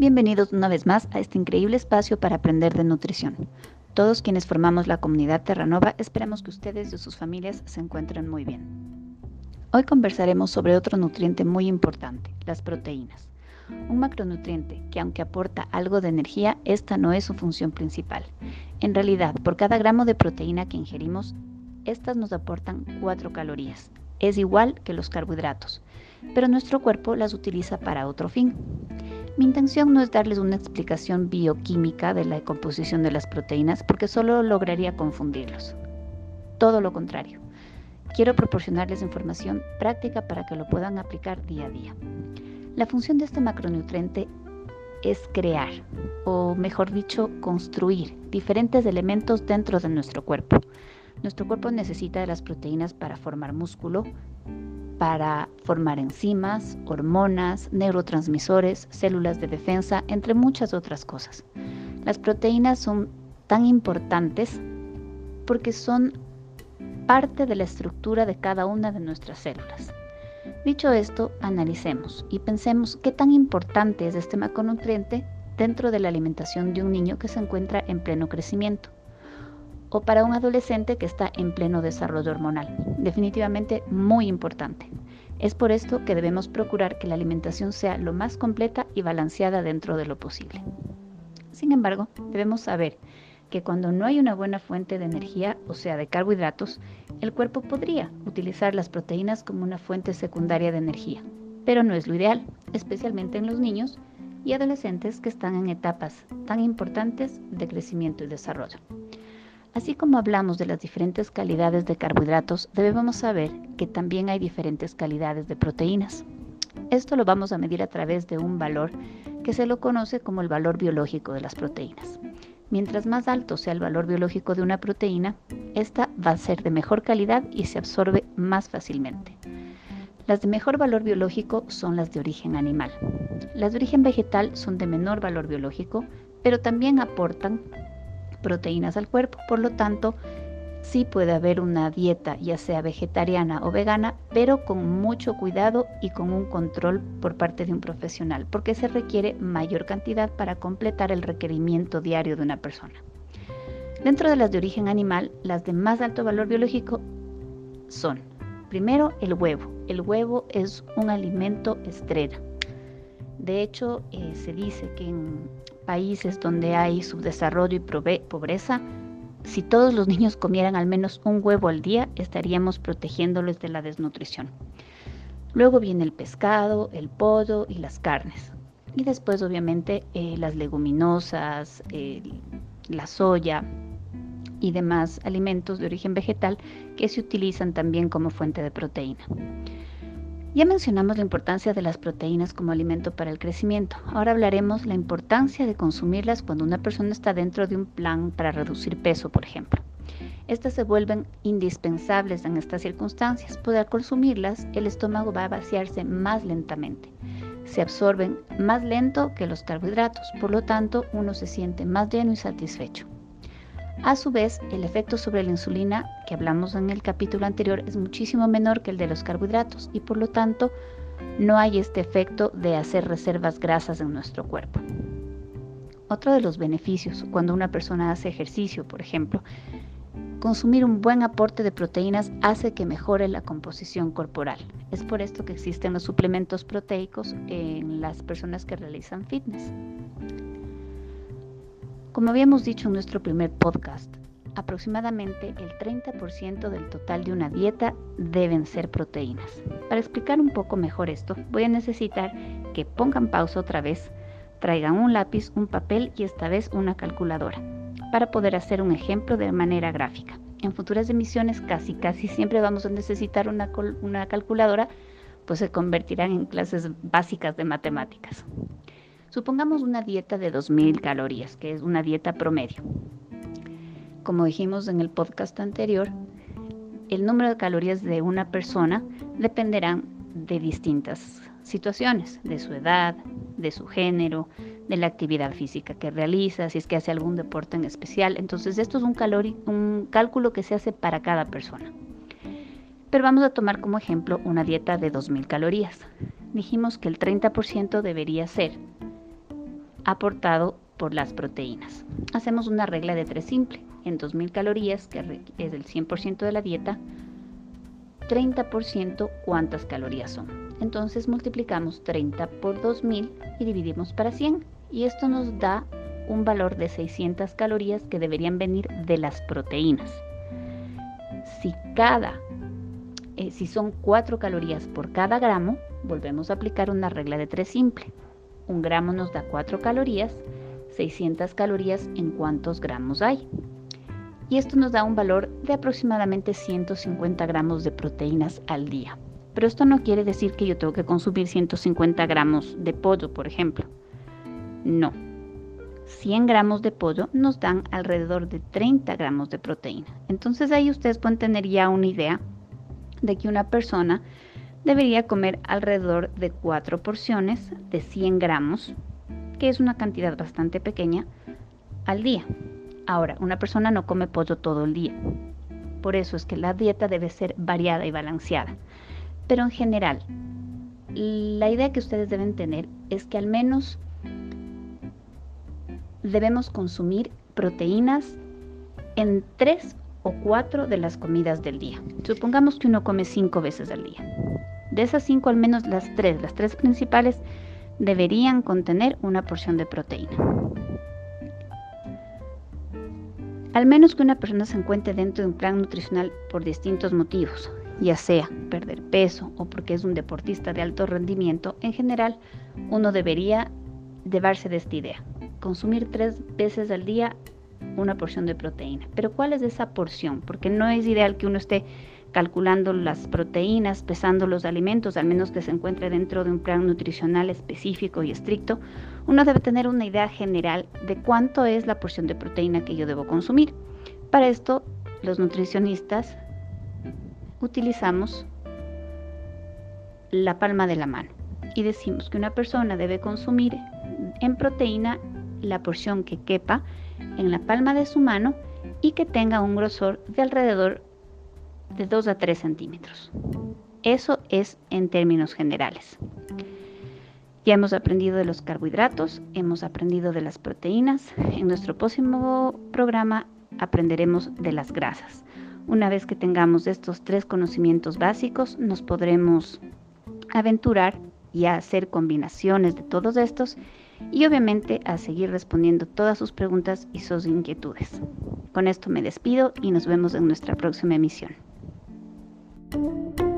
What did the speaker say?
Bienvenidos una vez más a este increíble espacio para aprender de nutrición. Todos quienes formamos la comunidad Terranova esperamos que ustedes y sus familias se encuentren muy bien. Hoy conversaremos sobre otro nutriente muy importante, las proteínas. Un macronutriente que aunque aporta algo de energía, esta no es su función principal. En realidad, por cada gramo de proteína que ingerimos, estas nos aportan 4 calorías. Es igual que los carbohidratos, pero nuestro cuerpo las utiliza para otro fin. Mi intención no es darles una explicación bioquímica de la composición de las proteínas porque solo lograría confundirlos. Todo lo contrario. Quiero proporcionarles información práctica para que lo puedan aplicar día a día. La función de este macronutriente es crear, o mejor dicho, construir diferentes elementos dentro de nuestro cuerpo. Nuestro cuerpo necesita de las proteínas para formar músculo, para formar enzimas, hormonas, neurotransmisores, células de defensa, entre muchas otras cosas. Las proteínas son tan importantes porque son parte de la estructura de cada una de nuestras células. Dicho esto, analicemos y pensemos qué tan importante es este macronutriente dentro de la alimentación de un niño que se encuentra en pleno crecimiento o para un adolescente que está en pleno desarrollo hormonal. Definitivamente muy importante. Es por esto que debemos procurar que la alimentación sea lo más completa y balanceada dentro de lo posible. Sin embargo, debemos saber que cuando no hay una buena fuente de energía, o sea, de carbohidratos, el cuerpo podría utilizar las proteínas como una fuente secundaria de energía, pero no es lo ideal, especialmente en los niños y adolescentes que están en etapas tan importantes de crecimiento y desarrollo. Así como hablamos de las diferentes calidades de carbohidratos, debemos saber que también hay diferentes calidades de proteínas. Esto lo vamos a medir a través de un valor que se lo conoce como el valor biológico de las proteínas. Mientras más alto sea el valor biológico de una proteína, esta va a ser de mejor calidad y se absorbe más fácilmente. Las de mejor valor biológico son las de origen animal. Las de origen vegetal son de menor valor biológico, pero también aportan proteínas al cuerpo. Por lo tanto, sí puede haber una dieta, ya sea vegetariana o vegana, pero con mucho cuidado y con un control por parte de un profesional, porque se requiere mayor cantidad para completar el requerimiento diario de una persona. Dentro de las de origen animal, las de más alto valor biológico son, primero, el huevo. El huevo es un alimento estrella. De hecho, eh, se dice que en países donde hay subdesarrollo y pobreza, si todos los niños comieran al menos un huevo al día, estaríamos protegiéndoles de la desnutrición. Luego viene el pescado, el pollo y las carnes. Y después, obviamente, eh, las leguminosas, la soya y demás alimentos de origen vegetal que se utilizan también como fuente de proteína. Ya mencionamos la importancia de las proteínas como alimento para el crecimiento. Ahora hablaremos la importancia de consumirlas cuando una persona está dentro de un plan para reducir peso, por ejemplo. Estas se vuelven indispensables en estas circunstancias, pues al consumirlas el estómago va a vaciarse más lentamente. Se absorben más lento que los carbohidratos, por lo tanto uno se siente más lleno y satisfecho. A su vez, el efecto sobre la insulina que hablamos en el capítulo anterior es muchísimo menor que el de los carbohidratos y por lo tanto no hay este efecto de hacer reservas grasas en nuestro cuerpo. Otro de los beneficios cuando una persona hace ejercicio, por ejemplo, consumir un buen aporte de proteínas hace que mejore la composición corporal. Es por esto que existen los suplementos proteicos en las personas que realizan fitness. Como habíamos dicho en nuestro primer podcast, aproximadamente el 30% del total de una dieta deben ser proteínas. Para explicar un poco mejor esto, voy a necesitar que pongan pausa otra vez, traigan un lápiz, un papel y esta vez una calculadora, para poder hacer un ejemplo de manera gráfica. En futuras emisiones casi casi siempre vamos a necesitar una, una calculadora, pues se convertirán en clases básicas de matemáticas. Supongamos una dieta de 2.000 calorías, que es una dieta promedio. Como dijimos en el podcast anterior, el número de calorías de una persona dependerán de distintas situaciones, de su edad, de su género, de la actividad física que realiza, si es que hace algún deporte en especial. Entonces, esto es un, un cálculo que se hace para cada persona. Pero vamos a tomar como ejemplo una dieta de 2.000 calorías. Dijimos que el 30% debería ser aportado por las proteínas. Hacemos una regla de tres simple. En 2.000 calorías, que es el 100% de la dieta, 30% cuántas calorías son. Entonces multiplicamos 30 por 2000 y dividimos para 100. Y esto nos da un valor de 600 calorías que deberían venir de las proteínas. Si cada, eh, si son 4 calorías por cada gramo, volvemos a aplicar una regla de 3 simple. Un gramo nos da 4 calorías, 600 calorías en cuántos gramos hay. Y esto nos da un valor de aproximadamente 150 gramos de proteínas al día. Pero esto no quiere decir que yo tengo que consumir 150 gramos de pollo, por ejemplo. No. 100 gramos de pollo nos dan alrededor de 30 gramos de proteína. Entonces ahí ustedes pueden tener ya una idea de que una persona debería comer alrededor de 4 porciones de 100 gramos, que es una cantidad bastante pequeña, al día. Ahora, una persona no come pollo todo el día. Por eso es que la dieta debe ser variada y balanceada. Pero en general, la idea que ustedes deben tener es que al menos debemos consumir proteínas en tres o cuatro de las comidas del día. Supongamos que uno come cinco veces al día. De esas cinco, al menos las tres, las tres principales, deberían contener una porción de proteína. Al menos que una persona se encuentre dentro de un plan nutricional por distintos motivos, ya sea perder peso o porque es un deportista de alto rendimiento, en general uno debería llevarse de esta idea. Consumir tres veces al día una porción de proteína. Pero ¿cuál es esa porción? Porque no es ideal que uno esté calculando las proteínas, pesando los alimentos, al menos que se encuentre dentro de un plan nutricional específico y estricto, uno debe tener una idea general de cuánto es la porción de proteína que yo debo consumir. Para esto, los nutricionistas utilizamos la palma de la mano y decimos que una persona debe consumir en proteína la porción que quepa en la palma de su mano y que tenga un grosor de alrededor de 2 a 3 centímetros. Eso es en términos generales. Ya hemos aprendido de los carbohidratos, hemos aprendido de las proteínas. En nuestro próximo programa aprenderemos de las grasas. Una vez que tengamos estos tres conocimientos básicos, nos podremos aventurar y a hacer combinaciones de todos estos y obviamente a seguir respondiendo todas sus preguntas y sus inquietudes. Con esto me despido y nos vemos en nuestra próxima emisión. Thank you.